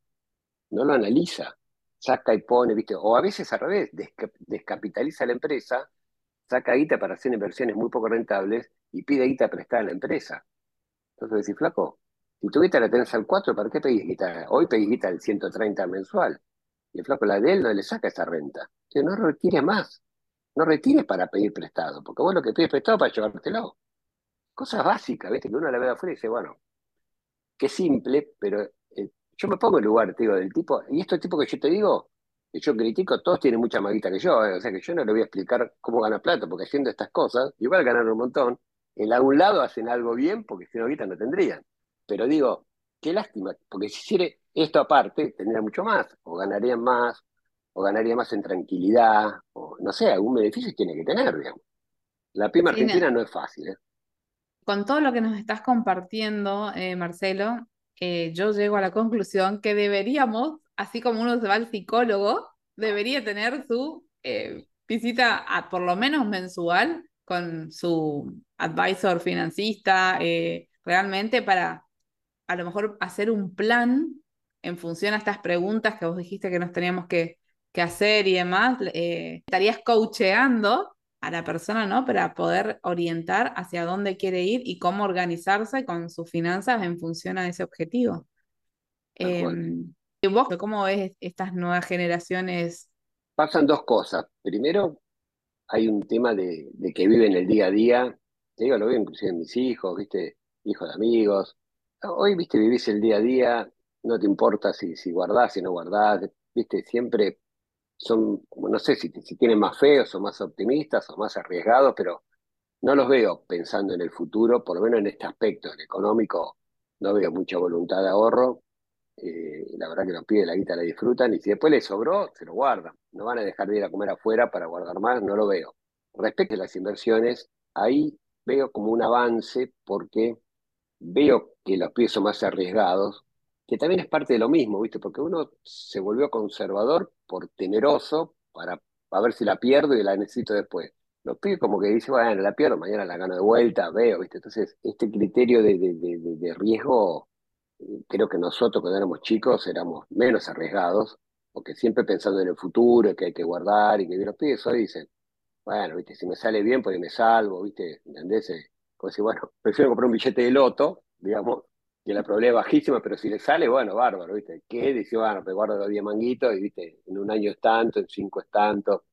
No lo analiza. Saca y pone, ¿viste? O a veces al revés, descapitaliza la empresa, saca guita para hacer inversiones muy poco rentables y pide guita prestada a la empresa. Entonces decís, flaco, si tu guita la tenés al 4, ¿para qué pedís guita? Hoy pedís guita al 130 mensual. Y el flaco, la de él no le saca esa renta. No retire más. No retires para pedir prestado, porque vos lo que pides prestado para llevártelo. Cosas básicas, ¿viste? Que uno la ve afuera y dice, bueno, qué simple, pero eh, yo me pongo en lugar, te digo, del tipo, y estos tipos que yo te digo, que yo critico, todos tienen mucha más guita que yo, eh, o sea que yo no le voy a explicar cómo gana plata, porque haciendo estas cosas, igual ganan un montón, en algún lado hacen algo bien, porque si no guita no tendrían. Pero digo, qué lástima, porque si hiciera esto aparte, tendría mucho más, o ganarían más, o ganaría más en tranquilidad, o no sé, algún beneficio tiene que tener, digamos. La pyme argentina no es fácil. ¿eh? Con todo lo que nos estás compartiendo, eh, Marcelo, eh, yo llego a la conclusión que deberíamos, así como uno se va al psicólogo, debería tener su visita por lo menos mensual con su advisor financista, realmente para a lo mejor hacer un plan en función a estas preguntas que vos dijiste que nos teníamos que, hacer y demás, eh, estarías coacheando a la persona, ¿no? Para poder orientar hacia dónde quiere ir y cómo organizarse con sus finanzas en función a ese objetivo. Eh, ¿Vos cómo ves estas nuevas generaciones? Pasan dos cosas. Primero, hay un tema de, que viven el día a día. Te digo, lo veo inclusive en mis hijos, ¿viste? Hijos de amigos, Hoy, viste, vivís el día a día, no te importa si, si guardás, si no guardás, viste, siempre son, no sé si, si tienen más feos o más optimistas o más arriesgados, pero no los veo pensando en el futuro, por lo menos en este aspecto, en económico, no veo mucha voluntad de ahorro. Eh, la verdad que los pide la guita la disfrutan y si después les sobró, se lo guardan. No van a dejar de ir a comer afuera para guardar más, no lo veo. Respecto a las inversiones, ahí veo como un avance porque veo que los pies son más arriesgados, que también es parte de lo mismo, ¿viste? Porque uno se volvió conservador por temeroso para, ver si la pierdo y la necesito después. Los pibes como que dicen, bueno, la pierdo, mañana la gano de vuelta, veo, ¿viste? Entonces, este criterio de, de, riesgo, creo que nosotros cuando éramos chicos éramos menos arriesgados, porque siempre pensando en el futuro, que hay que guardar y que los pibes hoy dicen, bueno, ¿viste? Si me sale bien, pues me salvo, ¿viste? ¿Entendés? Eh, como decir, bueno, prefiero comprar un billete de loto, digamos, que la probabilidad es bajísima, pero si le sale, bueno, bárbaro, ¿viste? ¿Qué? Dice, bueno, me guardo los 10 manguitos y, ¿viste? En un año es tanto, en cinco es tanto.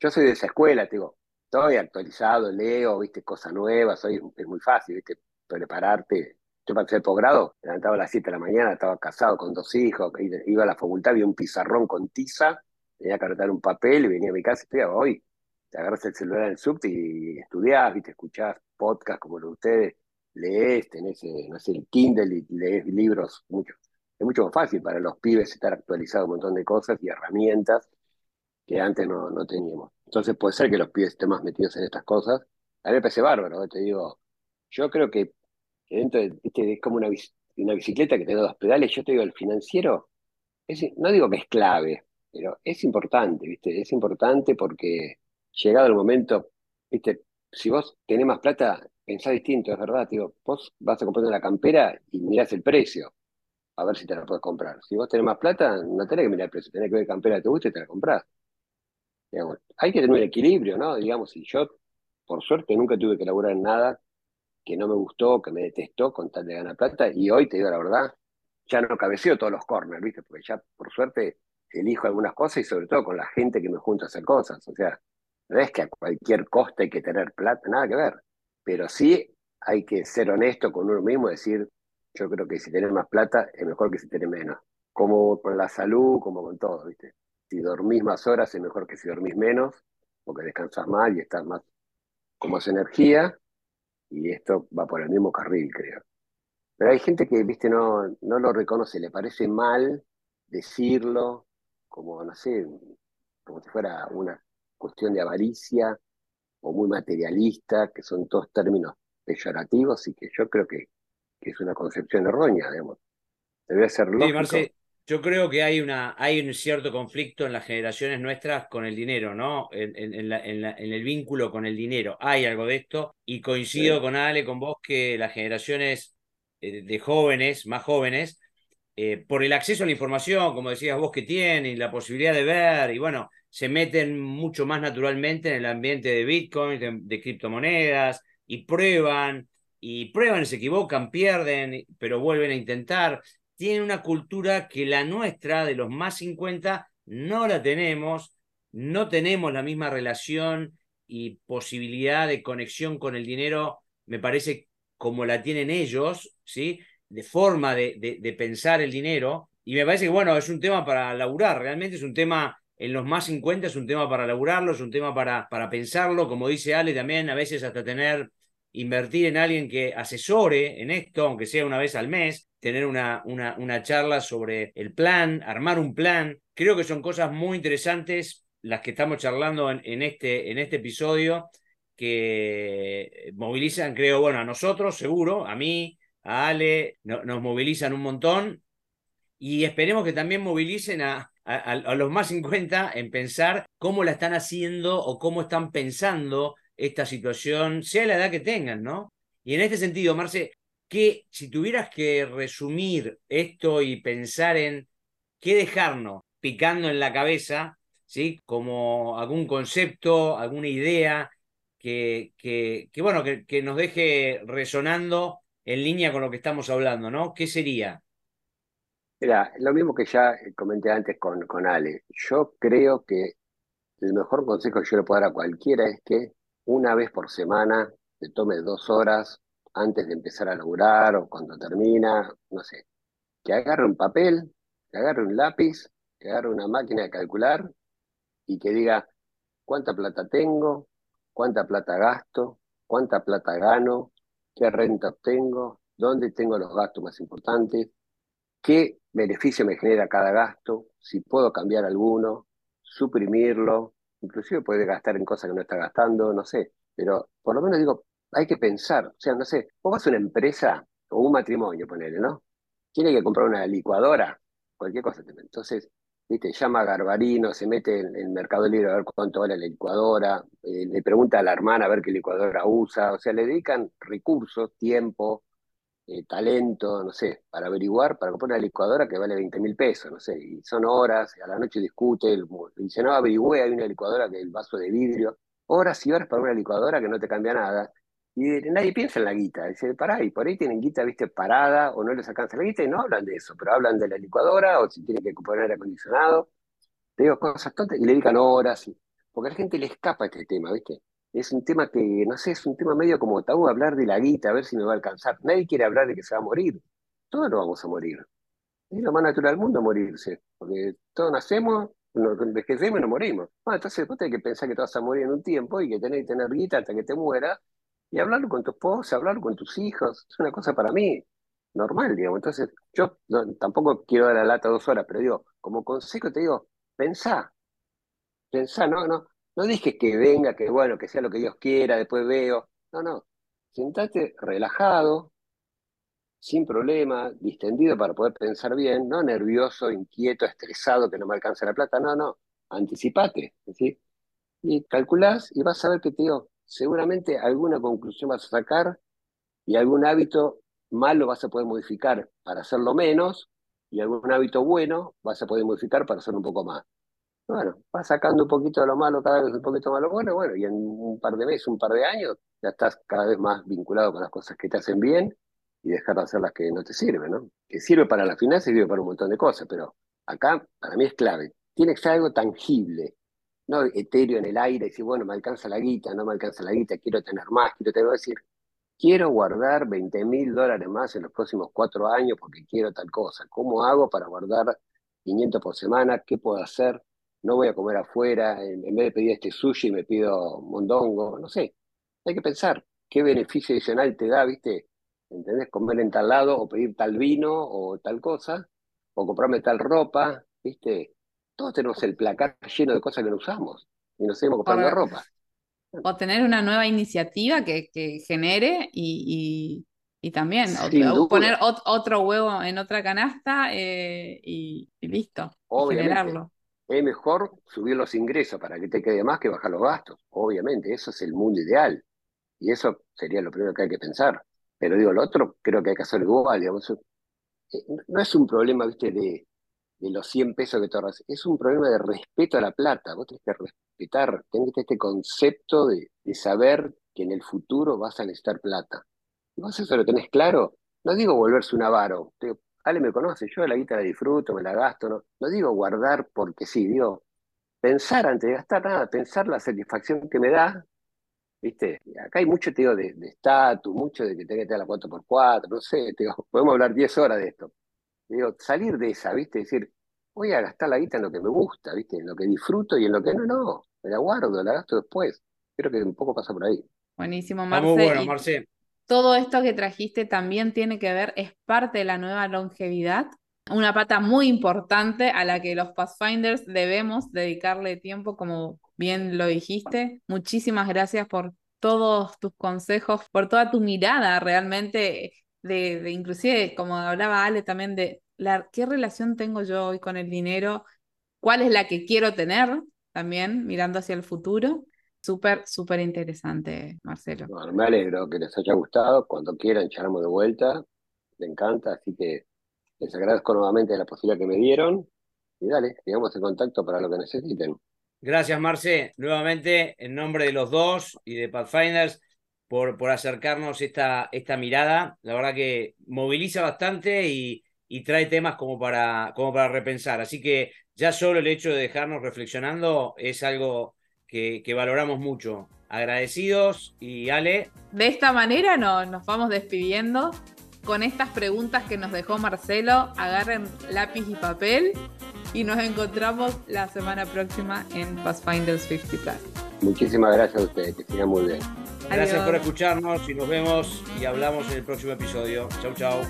Yo soy de esa escuela, te digo, estoy actualizado, leo, ¿viste? Cosas nuevas, soy, es muy fácil, ¿viste? Prepararte. Yo para hacer posgrado, me levantaba a las 7 de la mañana, estaba casado con dos hijos, iba a la facultad, había un pizarrón con tiza, tenía que anotar un papel y venía a mi casa y estudiaba hoy. Te agarras el celular en el subte y estudiás, ¿viste? Escuchás podcast como los de ustedes, lees, tenés, eh, no sé, el Kindle y lees libros, mucho. Es mucho más fácil para los pibes estar actualizados un montón de cosas y herramientas que antes no, no teníamos. Entonces puede ser que los pibes estén más metidos en estas cosas. A mí me parece bárbaro, ¿eh? te digo, yo creo que este, es como una, una bicicleta que tiene dos pedales, yo te digo, el financiero, es, no digo que es clave, pero es importante, ¿viste? Es importante porque llegado el momento, ¿viste? si vos tenés más plata, pensá distinto, es verdad, vos vas a comprar una campera y mirás el precio, a ver si te la puedes comprar. Si vos tenés más plata, no tenés que mirar el precio, tenés que ver campera te gusta y te la comprás. hay que tener un equilibrio, ¿no? Digamos, y yo, por suerte, nunca tuve que laburar en nada que no me gustó, que me detestó con tal de ganar plata, y hoy te digo la verdad, ya no cabeceo todos los corners, ¿viste? Porque ya, por suerte, elijo algunas cosas y sobre todo con la gente que me junta a hacer cosas. O sea, no es que a cualquier coste hay que tener plata, nada que ver. Pero sí hay que ser honesto con uno mismo y decir, yo creo que si tenés más plata es mejor que si tenés menos. Como con la salud, como con todo, ¿viste? Si dormís más horas es mejor que si dormís menos, porque descansas más y estás más con más energía, y esto va por el mismo carril, creo. Pero hay gente que, viste, no, no lo reconoce, le parece mal decirlo, como, no sé, como si fuera una cuestión de avaricia o muy materialista, que son todos términos peyorativos y que yo creo que, es una concepción errónea, digamos. Debe ser lógico. Yo creo que hay, una, hay un cierto conflicto en las generaciones nuestras con el dinero, ¿no? En, en, el vínculo con el dinero. Hay algo de esto y coincido con Ale, con vos, que las generaciones eh, de jóvenes, más jóvenes, eh, por el acceso a la información, como decías vos, que tienen, la posibilidad de ver, y bueno, se meten mucho más naturalmente en el ambiente de Bitcoin, de, criptomonedas, y prueban, y prueban, se equivocan, pierden, pero vuelven a intentar. Tienen una cultura que la nuestra, de los más 50, no la tenemos, no tenemos la misma relación y posibilidad de conexión con el dinero, me parece, como la tienen ellos, ¿sí? De forma de, de, pensar el dinero. Y me parece que, bueno, es un tema para laburar, realmente es un tema en los más 50 es un tema para laburarlo, es un tema para, para pensarlo, como dice Ale también, a veces hasta tener, invertir en alguien que asesore en esto, aunque sea una vez al mes, tener una, una, una charla sobre el plan, armar un plan. Creo que son cosas muy interesantes las que estamos charlando en, este, en este episodio que movilizan, creo, bueno, a nosotros seguro, a mí, a Ale, nos movilizan un montón y esperemos que también movilicen a, a, los más 50 en pensar cómo la están haciendo o cómo están pensando esta situación, sea la edad que tengan, ¿no? Y en este sentido, Marce, que si tuvieras que resumir esto y pensar en qué dejarnos picando en la cabeza, ¿sí? Como algún concepto, alguna idea que, que, bueno, que, nos deje resonando en línea con lo que estamos hablando, ¿no? ¿Qué sería? Mira, lo mismo que ya comenté antes con, con Ale. Yo creo que el mejor consejo que yo le puedo dar a cualquiera es que una vez por semana se tome dos horas antes de empezar a laburar o cuando termina, no sé, que agarre un papel, que agarre un lápiz, que agarre una máquina de calcular y que diga cuánta plata tengo, cuánta plata gasto, cuánta plata gano, qué renta obtengo, dónde tengo los gastos más importantes, qué beneficio me genera cada gasto, si puedo cambiar alguno, suprimirlo, inclusive puede gastar en cosas que no está gastando, no sé, pero por lo menos digo, hay que pensar, o sea, no sé, vos vas a una empresa o un matrimonio, ponele, ¿no? Tiene que comprar una licuadora, cualquier cosa. Entonces, viste, llama a Garbarino, se mete en el Mercado Libre a ver cuánto vale la licuadora, eh, le pregunta a la hermana a ver qué licuadora usa, o sea, le dedican recursos, tiempo, eh, talento, no sé, para averiguar, para comprar una licuadora que vale 20 mil pesos, no sé, y son horas, a la noche discute, dice, no, averigüe, hay una licuadora que el vaso de vidrio, horas y horas para una licuadora que no te cambia nada, y nadie piensa en la guita, dice, pará, y por ahí tienen guita, viste, parada, o no les alcanza la guita, y no hablan de eso, pero hablan de la licuadora, o si tienen que poner aire acondicionado, te digo cosas tontas, y le dedican horas, porque a la gente le escapa este tema, viste, es un tema que, no sé, es un tema medio como tabú hablar de la guita, a ver si me va a alcanzar. Nadie quiere hablar de que se va a morir. Todos nos vamos a morir. Es lo más natural del mundo morirse, porque todos nacemos, nos envejecemos y nos morimos. Bueno, entonces vos tenés que pensar que te vas a morir en un tiempo y que tenés que tener guita hasta que te muera y hablarlo con tu esposa, hablarlo con tus hijos. Es una cosa para mí normal, digamos. Entonces, yo tampoco quiero dar la lata dos horas, pero digo, como consejo te digo, pensá, pensá, no, no, no dije que venga, que bueno, que sea lo que Dios quiera, después veo. No, no. Sentate relajado, sin problema, distendido para poder pensar bien, no nervioso, inquieto, estresado, que no me alcanza la plata. No, no. Anticipate. ¿sí? Y calculás y vas a ver que te digo, seguramente alguna conclusión vas a sacar y algún hábito malo vas a poder modificar para hacerlo menos y algún hábito bueno vas a poder modificar para hacerlo un poco más. Bueno, vas sacando un poquito de lo malo, cada vez un poquito más lo bueno, bueno, y en un par de meses, un par de años, ya estás cada vez más vinculado con las cosas que te hacen bien y dejar de hacer las que no te sirven, ¿no? Que sirve para la finanzas y sirve para un montón de cosas, pero acá para mí es clave. Tiene que ser algo tangible, no etéreo en el aire, decir, bueno, me alcanza la guita, no me alcanza la guita, quiero tener más, quiero tener, decir, quiero guardar 20 mil dólares más en los próximos cuatro años porque quiero tal cosa. ¿Cómo hago para guardar 500 por semana? ¿Qué puedo hacer? no voy a comer afuera, en, vez de pedir este sushi me pido mondongo, no sé. Hay que pensar qué beneficio adicional te da, ¿viste? ¿Entendés? Comer en tal lado o pedir tal vino o tal cosa, o comprarme tal ropa, ¿viste? Todos tenemos el placar lleno de cosas que no usamos y nos seguimos comprando ropa. O tener una nueva iniciativa que, que genere y, y, también poner otro huevo en otra canasta eh, y, listo, generarlo es mejor subir los ingresos para que te quede más que bajar los gastos. Obviamente, eso es el mundo ideal. Y eso sería lo primero que hay que pensar. Pero digo, lo otro creo que hay que hacerlo igual. Digamos. Eh, no es un problema, viste, de, de los 100 pesos que te ahorras. Es un problema de respeto a la plata. Vos tenés que respetar, tenés este concepto de, de saber que en el futuro vas a necesitar plata. Y vos eso lo tenés claro. No digo volverse un avaro. Ale me conoce, yo la guita la disfruto, me la gasto, no, digo guardar porque sí, digo pensar antes de gastar nada, pensar la satisfacción que me da, ¿viste? Acá hay mucho, te digo, de estatus, mucho de que tenga que tener la 4x4, no sé, te digo, podemos hablar 10 horas de esto. Digo, salir de esa, ¿viste? Decir, voy a gastar la guita en lo que me gusta, ¿viste? En lo que disfruto y en lo que no, no, me la guardo, la gasto después. Creo que un poco pasa por ahí. Buenísimo, Marce. Muy bueno, Marce. Todo esto que trajiste también tiene que ver, es parte de la nueva longevidad, una pata muy importante a la que los Pathfinders debemos dedicarle tiempo, como bien lo dijiste. Muchísimas gracias por todos tus consejos, por toda tu mirada realmente de, de inclusive, como hablaba Ale también, de la, qué relación tengo yo hoy con el dinero, cuál es la que quiero tener también, mirando hacia el futuro. Súper, súper interesante, Marcelo. Bueno, me alegro que les haya gustado. Cuando quieran, echarnos de vuelta. Me encanta, así que les agradezco nuevamente la posibilidad que me dieron. Y dale, digamos en contacto para lo que necesiten. Gracias, Marce. Nuevamente, en nombre de los dos y de Pathfinders, por, por acercarnos esta, esta mirada. La verdad que moviliza bastante y, y trae temas como para, como para repensar. Así que ya solo el hecho de dejarnos reflexionando es algo que, valoramos mucho. Agradecidos y Ale. De esta manera no, nos vamos despidiendo con estas preguntas que nos dejó Marcelo. Agarren lápiz y papel y nos encontramos la semana próxima en Pathfinders 50 Plus. Muchísimas gracias a ustedes, que sigan muy bien. Gracias por escucharnos y nos vemos y hablamos en el próximo episodio. Chau, chau.